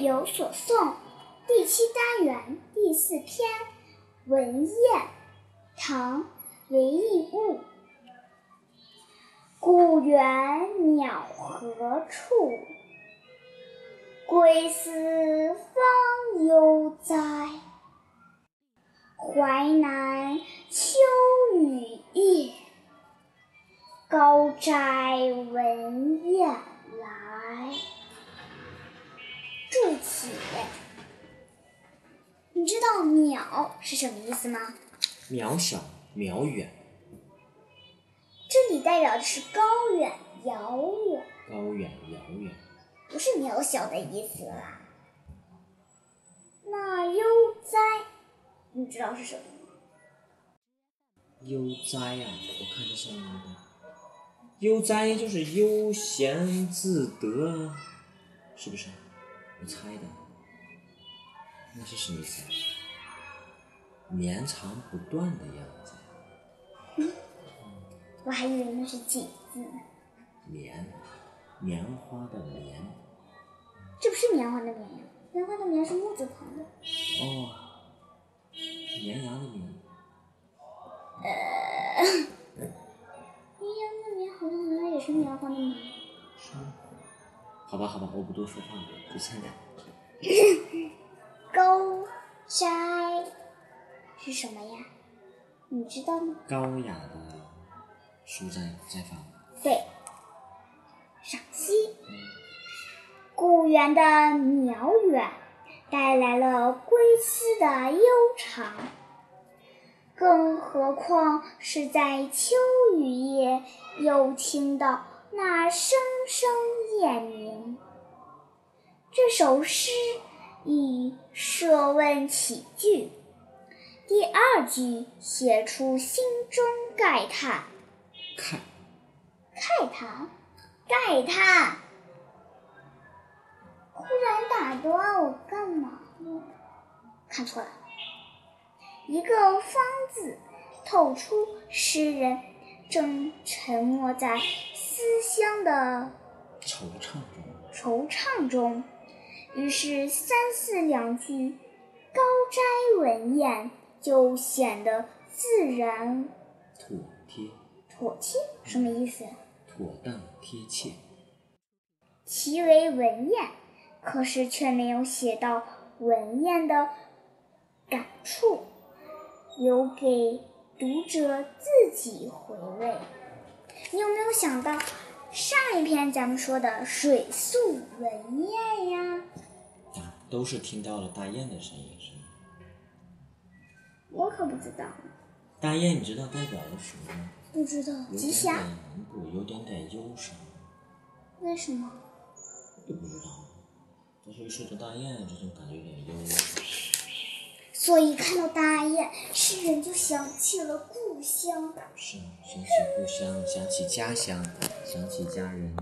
有所诵第七单元第四篇《文彦》，唐·韦应物。故园鸟何处？归思方悠哉。淮南秋雨夜，高斋闻雁来。注解：你知道“渺”是什么意思吗？渺小、渺远。这里代表的是高远、遥远。高远、遥远。不是渺小的意思啦。那悠哉，你知道是什么吗？悠哉呀，我看这上面的。悠哉就是悠闲自得，是不是？我猜的。那是什么意思？绵长不断的样子。嗯，我还以为那是几字呢。棉，棉花的棉。这不是棉花的棉呀，棉花的棉是木字旁的。哦，绵羊的绵。呃，绵羊的绵好像好像也是棉花的棉。好吧，好吧，我不多说话了，就猜的。高斋是什么呀？你知道吗？高雅的书斋斋房。对。赏析：故园的渺远带来了归思的悠长，更何况是在秋雨夜又听到那声声首诗以设问起句，第二句写出心中慨叹。慨，慨叹。慨叹！忽然打断我干嘛呢？看错了，一个“方”字透出诗人正沉没在思乡的惆怅中。惆怅中，于是三四两句“高斋文燕”就显得自然妥帖。妥帖什么意思？妥当贴切，其为文燕，可是却没有写到文燕的感触，留给读者自己回味。你有没有想到上一篇咱们说的水宿文燕呀？啊，都是听到了大雁的声音，是吗？我可不知道。大雁，你知道代表了什么吗？不知道，吉祥。不，有点点忧伤。为什么？也不知道。但是一说到大雁，这种感觉有点忧伤。所以看到大雁，诗人就想起了故乡。是，想起故乡，想起家乡，想起家人。